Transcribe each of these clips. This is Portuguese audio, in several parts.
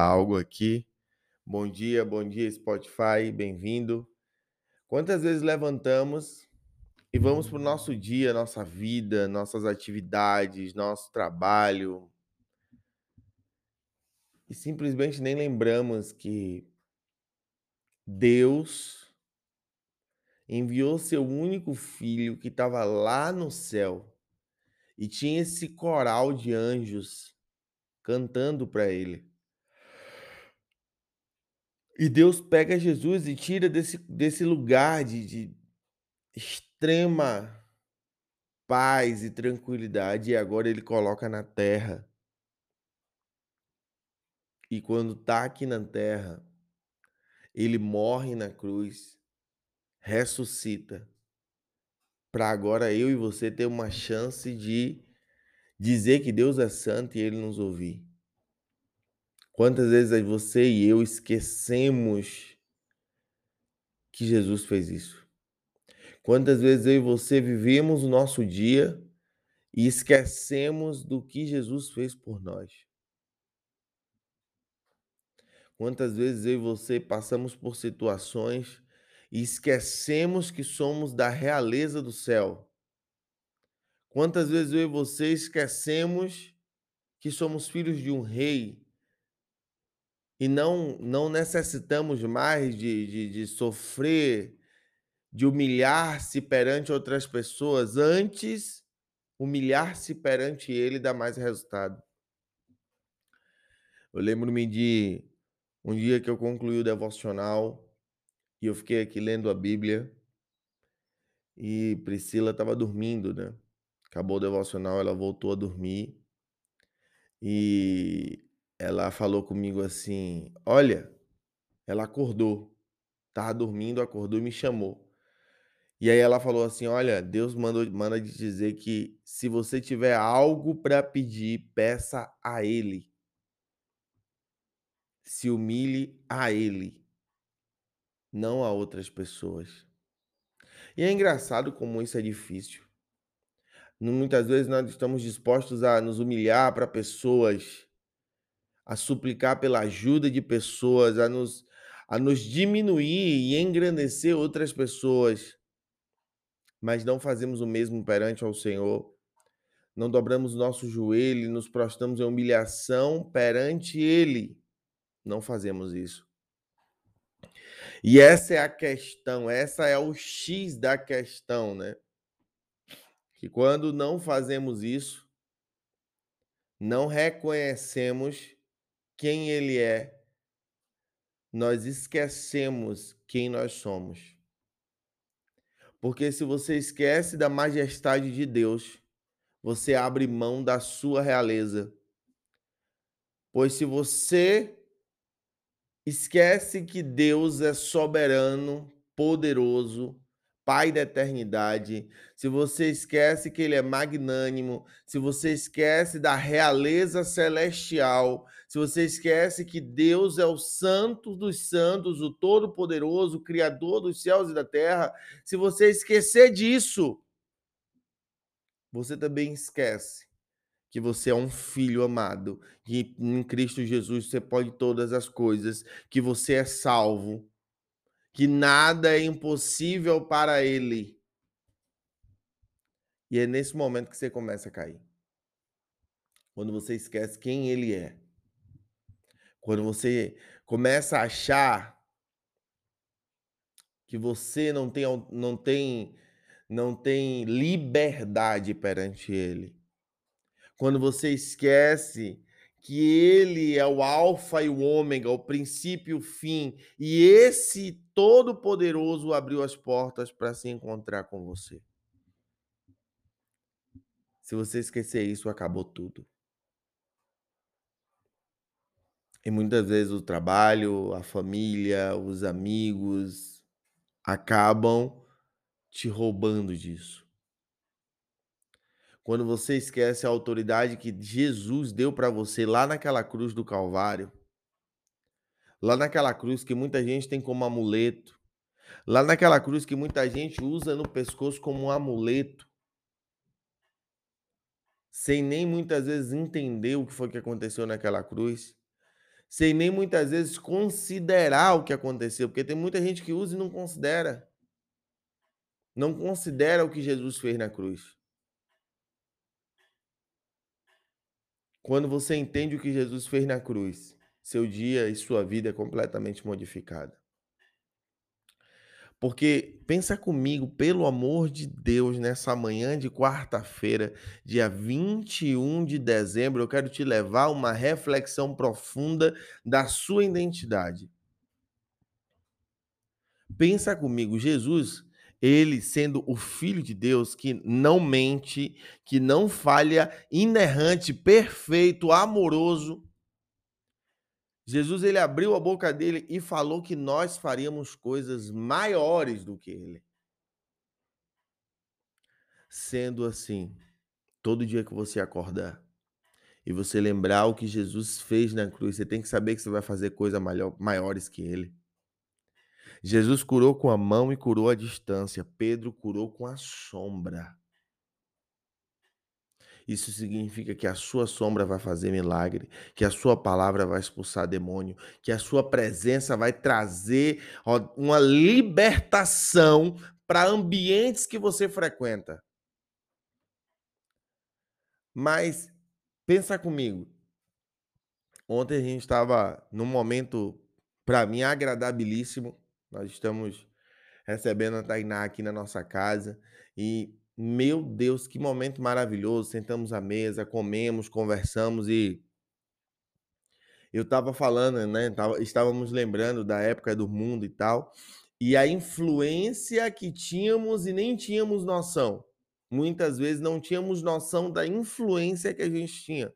algo aqui. Bom dia, bom dia Spotify, bem-vindo. Quantas vezes levantamos e vamos para o nosso dia, nossa vida, nossas atividades, nosso trabalho e simplesmente nem lembramos que Deus enviou seu único filho que estava lá no céu e tinha esse coral de anjos cantando para ele. E Deus pega Jesus e tira desse, desse lugar de, de extrema paz e tranquilidade, e agora ele coloca na terra. E quando está aqui na terra, ele morre na cruz, ressuscita, para agora eu e você ter uma chance de dizer que Deus é santo e ele nos ouvir. Quantas vezes você e eu esquecemos que Jesus fez isso? Quantas vezes eu e você vivemos o nosso dia e esquecemos do que Jesus fez por nós? Quantas vezes eu e você passamos por situações e esquecemos que somos da realeza do céu? Quantas vezes eu e você esquecemos que somos filhos de um rei e não, não necessitamos mais de, de, de sofrer, de humilhar-se perante outras pessoas. Antes, humilhar-se perante ele dá mais resultado. Eu lembro-me de um dia que eu concluí o devocional e eu fiquei aqui lendo a Bíblia e Priscila estava dormindo, né? Acabou o devocional, ela voltou a dormir e ela falou comigo assim: Olha, ela acordou, estava dormindo, acordou e me chamou. E aí ela falou assim: Olha, Deus manda, manda te dizer que se você tiver algo para pedir, peça a Ele. Se humilhe a Ele, não a outras pessoas. E é engraçado como isso é difícil. Muitas vezes nós estamos dispostos a nos humilhar para pessoas a suplicar pela ajuda de pessoas, a nos, a nos diminuir e engrandecer outras pessoas, mas não fazemos o mesmo perante ao Senhor. Não dobramos nosso joelho nos prostramos em humilhação perante Ele. Não fazemos isso. E essa é a questão, essa é o X da questão, né? Que quando não fazemos isso, não reconhecemos quem Ele é, nós esquecemos quem nós somos. Porque se você esquece da majestade de Deus, você abre mão da sua realeza. Pois se você esquece que Deus é soberano, poderoso, Pai da eternidade, se você esquece que Ele é magnânimo, se você esquece da realeza celestial, se você esquece que Deus é o Santo dos Santos, o Todo-Poderoso, o Criador dos céus e da terra, se você esquecer disso, você também esquece que você é um filho amado, que em Cristo Jesus você pode todas as coisas, que você é salvo que nada é impossível para ele. E é nesse momento que você começa a cair. Quando você esquece quem ele é. Quando você começa a achar que você não tem não tem não tem liberdade perante ele. Quando você esquece que ele é o alfa e o ômega, o princípio e o fim, e esse todo-poderoso abriu as portas para se encontrar com você. Se você esquecer isso, acabou tudo. E muitas vezes o trabalho, a família, os amigos acabam te roubando disso. Quando você esquece a autoridade que Jesus deu para você lá naquela cruz do Calvário, lá naquela cruz que muita gente tem como amuleto, lá naquela cruz que muita gente usa no pescoço como um amuleto, sem nem muitas vezes entender o que foi que aconteceu naquela cruz, sem nem muitas vezes considerar o que aconteceu, porque tem muita gente que usa e não considera. Não considera o que Jesus fez na cruz. Quando você entende o que Jesus fez na cruz, seu dia e sua vida é completamente modificada. Porque pensa comigo, pelo amor de Deus, nessa manhã de quarta-feira, dia 21 de dezembro, eu quero te levar a uma reflexão profunda da sua identidade. Pensa comigo, Jesus, ele sendo o filho de Deus que não mente, que não falha, inerrante, perfeito, amoroso, Jesus ele abriu a boca dele e falou que nós faríamos coisas maiores do que ele. Sendo assim, todo dia que você acordar e você lembrar o que Jesus fez na cruz, você tem que saber que você vai fazer coisas maiores que ele. Jesus curou com a mão e curou à distância. Pedro curou com a sombra. Isso significa que a sua sombra vai fazer milagre, que a sua palavra vai expulsar demônio, que a sua presença vai trazer uma libertação para ambientes que você frequenta. Mas pensa comigo. Ontem a gente estava num momento para mim agradabilíssimo. Nós estamos recebendo a Tainá aqui na nossa casa e meu Deus, que momento maravilhoso. Sentamos à mesa, comemos, conversamos e eu estava falando, né? Tava, estávamos lembrando da época do mundo e tal, e a influência que tínhamos e nem tínhamos noção. Muitas vezes não tínhamos noção da influência que a gente tinha.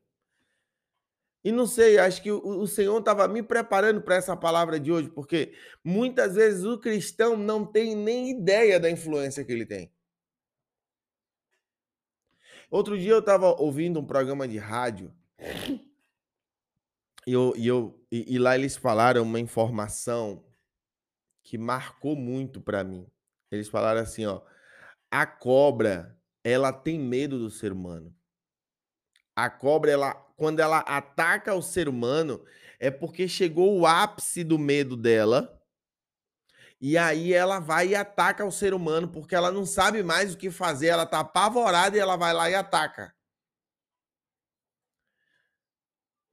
E não sei, acho que o, Senhor estava me preparando para essa palavra de hoje, porque muitas vezes o cristão não tem nem ideia da influência que ele tem. Outro dia eu estava ouvindo um programa de rádio e, eu, e, eu, e, e lá eles falaram uma informação que marcou muito para mim. Eles falaram assim, ó, a cobra, ela tem medo do ser humano. A cobra, ela, quando ela ataca o ser humano, é porque chegou o ápice do medo dela e aí ela vai e ataca o ser humano porque ela não sabe mais o que fazer, ela tá apavorada e ela vai lá e ataca.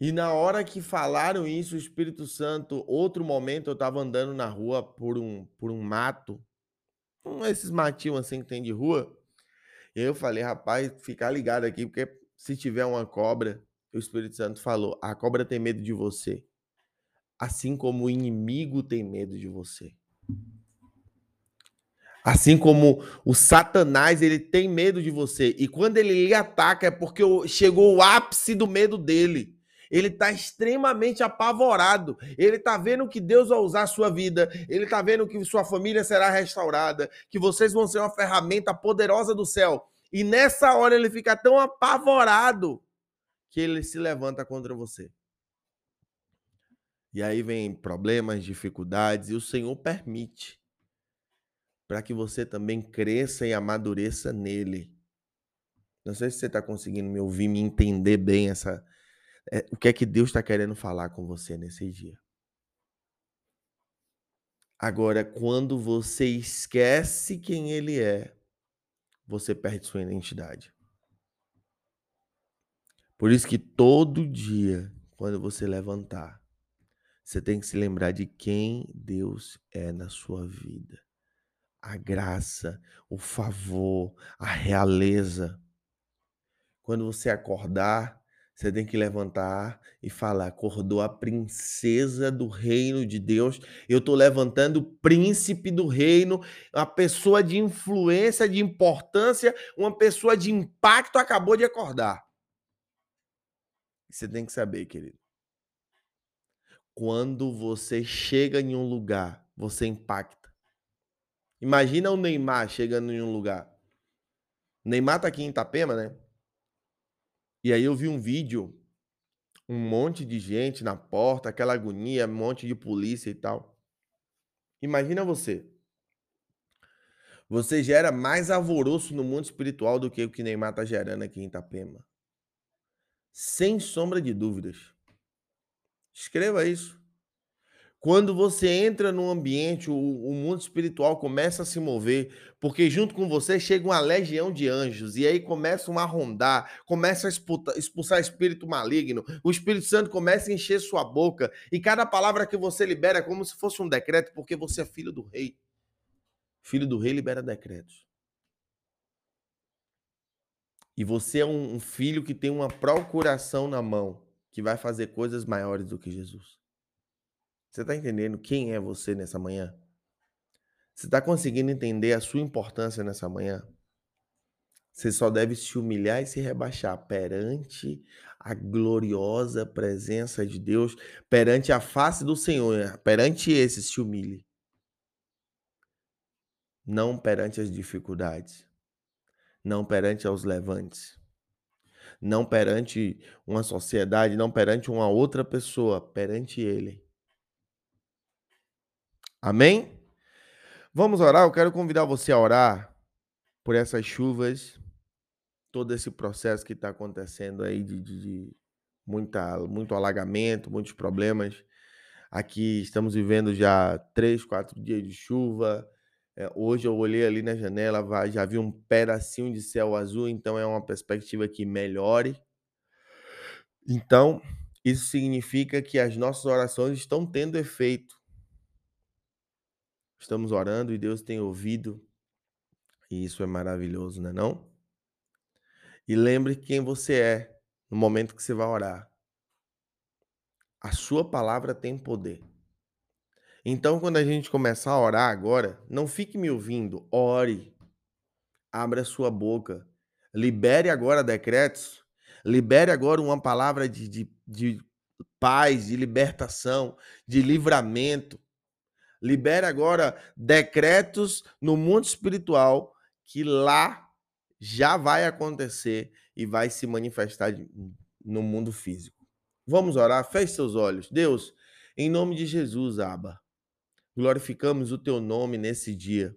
E na hora que falaram isso, o Espírito Santo, outro momento eu tava andando na rua por um por um mato, um esses matinhos assim que tem de rua. E eu falei, rapaz, ficar ligado aqui porque se tiver uma cobra, o Espírito Santo falou: "A cobra tem medo de você, assim como o inimigo tem medo de você". Assim como o Satanás, ele tem medo de você. E quando ele lhe ataca, é porque chegou o ápice do medo dele. Ele está extremamente apavorado. Ele está vendo que Deus vai usar a sua vida. Ele está vendo que sua família será restaurada. Que vocês vão ser uma ferramenta poderosa do céu. E nessa hora ele fica tão apavorado que ele se levanta contra você. E aí vem problemas, dificuldades, e o Senhor permite para que você também cresça e amadureça nele. Não sei se você está conseguindo me ouvir, me entender bem essa. É, o que é que Deus está querendo falar com você nesse dia? Agora, quando você esquece quem ele é, você perde sua identidade. Por isso que todo dia, quando você levantar, você tem que se lembrar de quem Deus é na sua vida. A graça, o favor, a realeza. Quando você acordar, você tem que levantar e falar: acordou a princesa do reino de Deus. Eu estou levantando o príncipe do reino, uma pessoa de influência, de importância, uma pessoa de impacto acabou de acordar. Você tem que saber, querido. Quando você chega em um lugar, você impacta. Imagina o Neymar chegando em um lugar. O Neymar tá aqui em Itapema, né? E aí eu vi um vídeo, um monte de gente na porta, aquela agonia, um monte de polícia e tal. Imagina você. Você gera mais alvoroço no mundo espiritual do que o que Neymar tá gerando aqui em Itapema. Sem sombra de dúvidas. Escreva isso. Quando você entra num ambiente, o, o, mundo espiritual começa a se mover, porque junto com você chega uma legião de anjos, e aí começam a rondar, começa a expulsar, expulsar espírito maligno, o Espírito Santo começa a encher sua boca, e cada palavra que você libera é como se fosse um decreto, porque você é filho do rei. Filho do rei libera decretos. E você é um filho que tem uma procuração na mão, que vai fazer coisas maiores do que Jesus. Você está entendendo quem é você nessa manhã? Você está conseguindo entender a sua importância nessa manhã? Você só deve se humilhar e se rebaixar perante a gloriosa presença de Deus, perante a face do Senhor, perante esse se humilhe. Não perante as dificuldades, não perante os levantes, não perante uma sociedade, não perante uma outra pessoa, perante Ele. Amém? Vamos orar? Eu quero convidar você a orar por essas chuvas, todo esse processo que está acontecendo aí de, de, de muita, muito alagamento, muitos problemas. Aqui estamos vivendo já três, quatro dias de chuva. É, hoje eu olhei ali na janela, já vi um pedacinho de céu azul, então é uma perspectiva que melhore. Então, isso significa que as nossas orações estão tendo efeito. Estamos orando e Deus tem ouvido. E isso é maravilhoso, não é não? E lembre quem você é no momento que você vai orar. A sua palavra tem poder. Então, quando a gente começar a orar agora, não fique me ouvindo, ore. Abra a sua boca. Libere agora decretos. Libere agora uma palavra de, de, de paz, de libertação, de livramento libera agora decretos no mundo espiritual que lá já vai acontecer e vai se manifestar no mundo físico. Vamos orar? Feche seus olhos. Deus, em nome de Jesus, Abba, glorificamos o teu nome nesse dia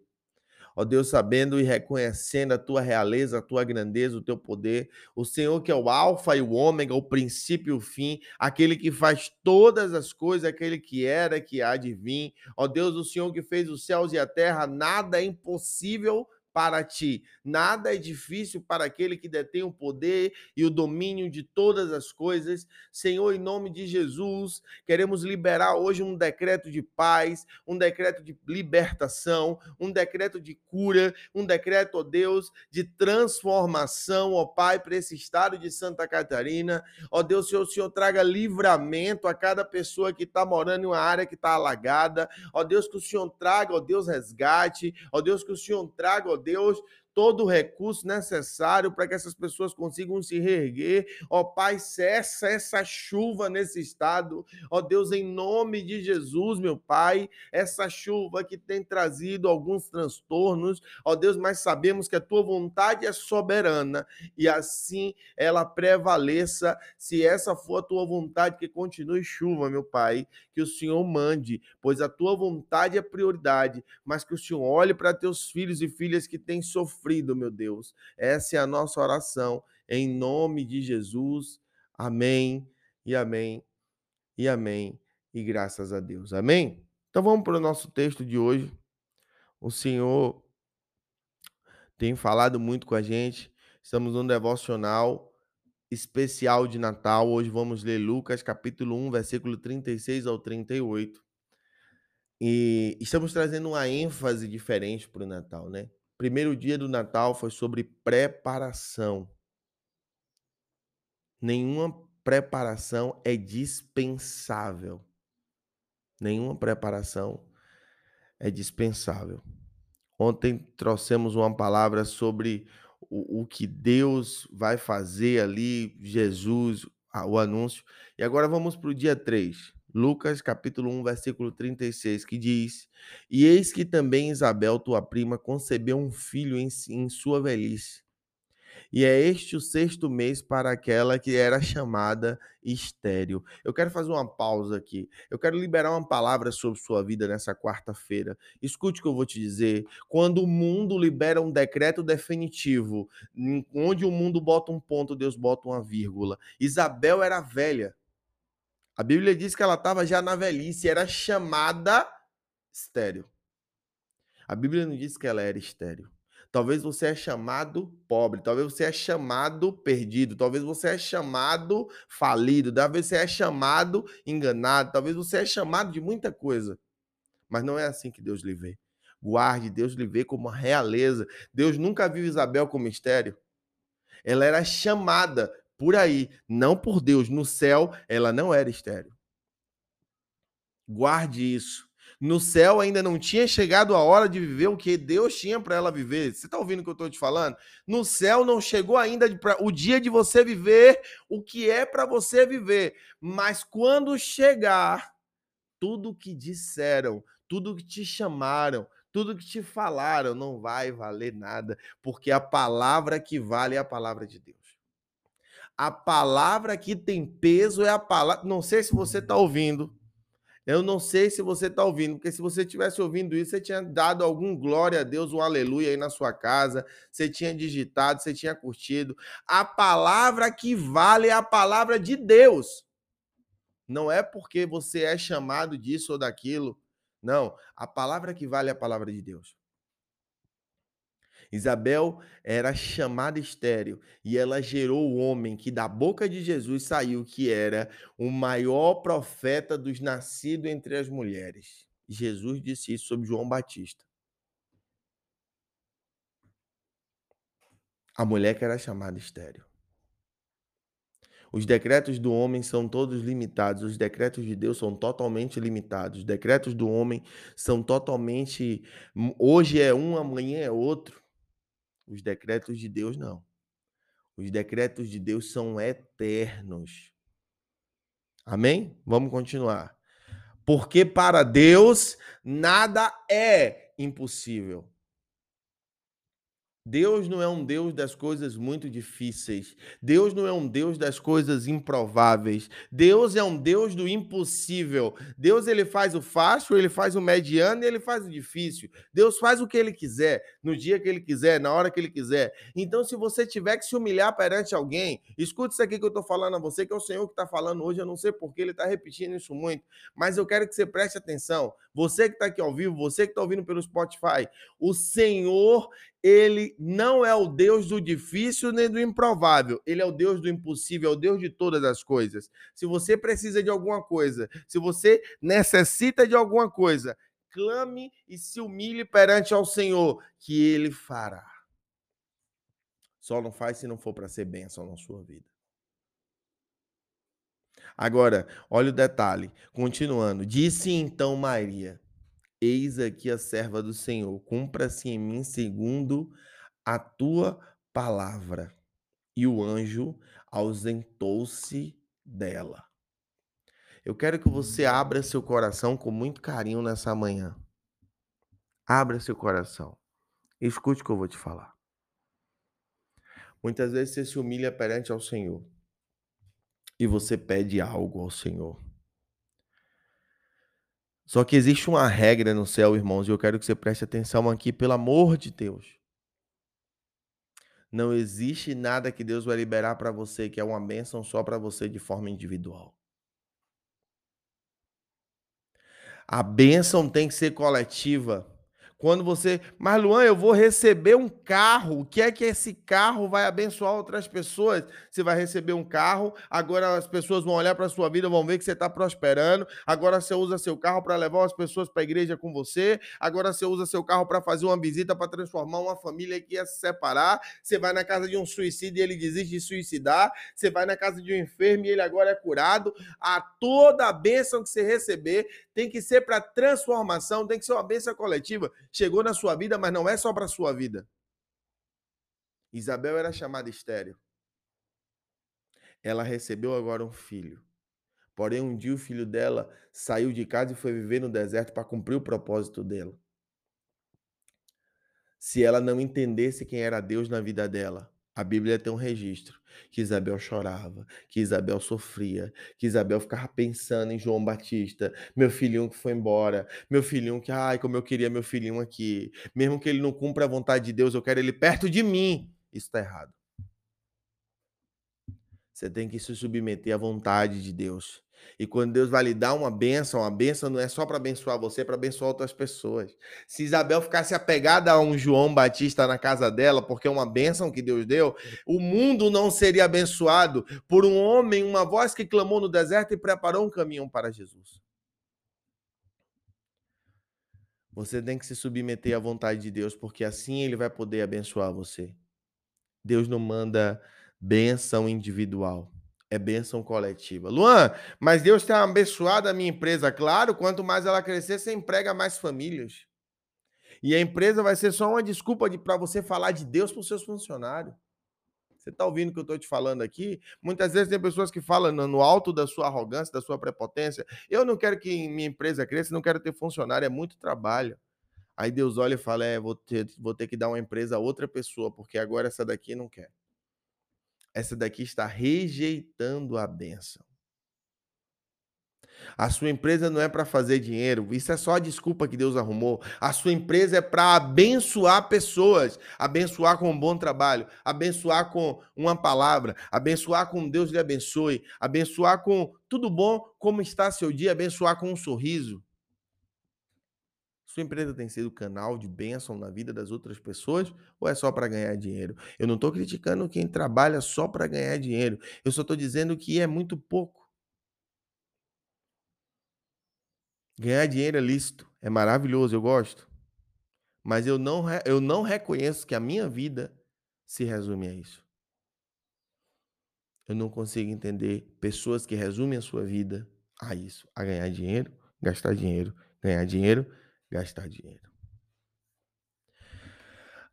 ó Deus, sabendo e reconhecendo a tua realeza, a tua grandeza, o teu poder, o Senhor que é o Alfa e o Ômega, o princípio e o fim, aquele que faz todas as coisas, aquele que era, que há de vir, ó Deus, o Senhor que fez os céus e a terra, nada é impossível para ti. Nada é difícil para aquele que detém o poder e o domínio de todas as coisas. Senhor, em nome de Jesus, queremos liberar hoje um decreto de paz, um decreto de libertação, um decreto de cura, um decreto, ó Deus, de transformação, ó Pai, para esse estado de Santa Catarina. Ó Deus, Senhor, o Senhor traga livramento a cada pessoa que está morando em uma área que está alagada. Ó Deus, que o Senhor traga, ó Deus, resgate. Ó Deus, que o Senhor traga, ó Deus, todo o recurso necessário para que essas pessoas consigam se reerguer. Ó Pai, cessa essa chuva nesse estado. Ó Deus, em nome de Jesus, meu Pai, essa chuva que tem trazido alguns transtornos. Ó Deus, mas sabemos que a tua vontade é soberana e assim ela prevaleça. Se essa for a tua vontade, que continue chuva, meu Pai, que o Senhor mande, pois a tua vontade é prioridade, mas que o Senhor olhe para teus filhos e filhas que têm sofrido sofrido, meu Deus. Essa é a nossa oração, em nome de Jesus. Amém, e amém, e amém, e graças a Deus. Amém? Então vamos para o nosso texto de hoje. O Senhor tem falado muito com a gente. Estamos num devocional especial de Natal. Hoje vamos ler Lucas capítulo 1, versículo 36 ao 38. E estamos trazendo uma ênfase diferente para o Natal, né? Primeiro dia do Natal foi sobre preparação. Nenhuma preparação é dispensável. Nenhuma preparação é dispensável. Ontem trouxemos uma palavra sobre o, o que Deus vai fazer ali, Jesus, o anúncio. E agora vamos para o dia 3. Lucas capítulo 1, versículo 36, que diz: E eis que também Isabel, tua prima, concebeu um filho em, em sua velhice. E é este o sexto mês para aquela que era chamada estéreo. Eu quero fazer uma pausa aqui. Eu quero liberar uma palavra sobre sua vida nessa quarta-feira. Escute o que eu vou te dizer. Quando o mundo libera um decreto definitivo, onde o mundo bota um ponto, Deus bota uma vírgula. Isabel era velha. A Bíblia diz que ela estava já na velhice, era chamada estéreo. A Bíblia não diz que ela era estéreo. Talvez você é chamado pobre, talvez você é chamado perdido, talvez você é chamado falido, talvez você é chamado enganado, talvez você é chamado de muita coisa. Mas não é assim que Deus lhe vê. Guarde, Deus lhe vê como uma realeza. Deus nunca viu Isabel como mistério. Ela era chamada por aí, não por Deus. No céu, ela não era estéreo. Guarde isso. No céu ainda não tinha chegado a hora de viver o que Deus tinha para ela viver. Você está ouvindo o que eu estou te falando? No céu não chegou ainda pra, o dia de você viver o que é para você viver. Mas quando chegar, tudo que disseram, tudo que te chamaram, tudo que te falaram não vai valer nada, porque a palavra que vale é a palavra de Deus. A palavra que tem peso é a palavra. Não sei se você está ouvindo. Eu não sei se você está ouvindo, porque se você tivesse ouvindo isso, você tinha dado algum glória a Deus, um aleluia aí na sua casa, você tinha digitado, você tinha curtido. A palavra que vale é a palavra de Deus. Não é porque você é chamado disso ou daquilo. Não, a palavra que vale é a palavra de Deus. Isabel era chamada estéreo e ela gerou o homem que da boca de Jesus saiu, que era o maior profeta dos nascidos entre as mulheres. Jesus disse isso sobre João Batista. A mulher que era chamada estéreo. Os decretos do homem são todos limitados, os decretos de Deus são totalmente limitados. Os decretos do homem são totalmente. Hoje é um, amanhã é outro. Os decretos de Deus não. Os decretos de Deus são eternos. Amém? Vamos continuar. Porque para Deus nada é impossível. Deus não é um Deus das coisas muito difíceis. Deus não é um Deus das coisas improváveis. Deus é um Deus do impossível. Deus ele faz o fácil, ele faz o mediano e ele faz o difícil. Deus faz o que ele quiser, no dia que ele quiser, na hora que ele quiser. Então, se você tiver que se humilhar perante alguém, escute isso aqui que eu estou falando a você, que é o Senhor que está falando hoje. Eu não sei porque ele está repetindo isso muito, mas eu quero que você preste atenção. Você que está aqui ao vivo, você que está ouvindo pelo Spotify, o Senhor ele não é o Deus do difícil nem do improvável. Ele é o Deus do impossível, é o Deus de todas as coisas. Se você precisa de alguma coisa, se você necessita de alguma coisa, clame e se humilhe perante ao Senhor, que ele fará. Só não faz se não for para ser bênção na sua vida. Agora, olha o detalhe. Continuando. Disse então Maria: Eis aqui a serva do Senhor, cumpra-se em mim segundo a tua palavra. E o anjo ausentou-se dela. Eu quero que você abra seu coração com muito carinho nessa manhã. Abra seu coração. Escute o que eu vou te falar. Muitas vezes você se humilha perante ao Senhor e você pede algo ao Senhor. Só que existe uma regra no céu, irmãos, e eu quero que você preste atenção aqui, pelo amor de Deus. Não existe nada que Deus vai liberar para você que é uma bênção só para você de forma individual. A bênção tem que ser coletiva. Quando você, mas Luan, eu vou receber um carro. O que é que esse carro vai abençoar outras pessoas? Você vai receber um carro, agora as pessoas vão olhar para sua vida, vão ver que você está prosperando. Agora você usa seu carro para levar as pessoas para a igreja com você. Agora você usa seu carro para fazer uma visita, para transformar uma família que ia se separar. Você vai na casa de um suicídio e ele desiste de suicidar. Você vai na casa de um enfermo e ele agora é curado. A toda a bênção que você receber tem que ser para transformação, tem que ser uma bênção coletiva chegou na sua vida, mas não é só para sua vida. Isabel era chamada estéreo. Ela recebeu agora um filho. Porém, um dia o filho dela saiu de casa e foi viver no deserto para cumprir o propósito dela. Se ela não entendesse quem era Deus na vida dela, a Bíblia tem um registro que Isabel chorava, que Isabel sofria, que Isabel ficava pensando em João Batista, meu filhinho que foi embora, meu filhinho que, ai, como eu queria meu filhinho aqui. Mesmo que ele não cumpra a vontade de Deus, eu quero ele perto de mim. Isso está errado. Você tem que se submeter à vontade de Deus. E quando Deus vai lhe dar uma bênção, a bênção não é só para abençoar você, é para abençoar outras pessoas. Se Isabel ficasse apegada a um João Batista na casa dela, porque é uma bênção que Deus deu, o mundo não seria abençoado por um homem, uma voz que clamou no deserto e preparou um caminho para Jesus. Você tem que se submeter à vontade de Deus, porque assim ele vai poder abençoar você. Deus não manda bênção individual é bênção coletiva. Luan, mas Deus tem abençoado a minha empresa. Claro, quanto mais ela crescer, você emprega mais famílias. E a empresa vai ser só uma desculpa de, para você falar de Deus para os seus funcionários. Você está ouvindo o que eu estou te falando aqui? Muitas vezes tem pessoas que falam no alto da sua arrogância, da sua prepotência. Eu não quero que minha empresa cresça, não quero ter funcionário, é muito trabalho. Aí Deus olha e fala: é, vou ter, vou ter que dar uma empresa a outra pessoa, porque agora essa daqui não quer essa daqui está rejeitando a benção. A sua empresa não é para fazer dinheiro, isso é só a desculpa que Deus arrumou. A sua empresa é para abençoar pessoas, abençoar com um bom trabalho, abençoar com uma palavra, abençoar com Deus lhe abençoe, abençoar com tudo bom, como está seu dia, abençoar com um sorriso. Sua empresa tem sido canal de bênção na vida das outras pessoas ou é só para ganhar dinheiro? Eu não estou criticando quem trabalha só para ganhar dinheiro. Eu só estou dizendo que é muito pouco. Ganhar dinheiro é lícito, é maravilhoso, eu gosto. Mas eu não, eu não reconheço que a minha vida se resume a isso. Eu não consigo entender pessoas que resumem a sua vida a isso, a ganhar dinheiro, gastar dinheiro, ganhar dinheiro, gastar dinheiro.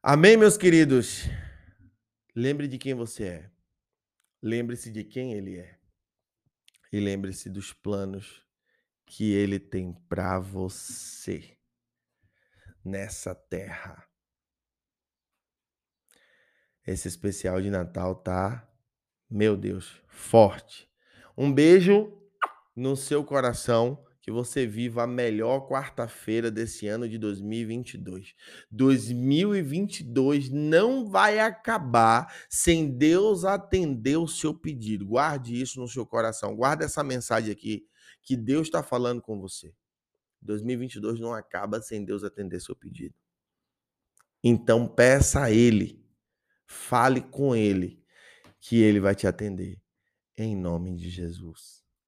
Amém, meus queridos? Lembre de quem você é. Lembre-se de quem ele é. E lembre-se dos planos que ele tem para você nessa terra. Esse especial de Natal tá, meu Deus, forte. Um beijo no seu coração que você viva a melhor quarta-feira desse ano de 2022. 2022 não vai acabar sem Deus atender o seu pedido. Guarde isso no seu coração. Guarde essa mensagem aqui que Deus está falando com você. 2022 não acaba sem Deus atender seu pedido. Então peça a Ele, fale com Ele, que Ele vai te atender. Em nome de Jesus.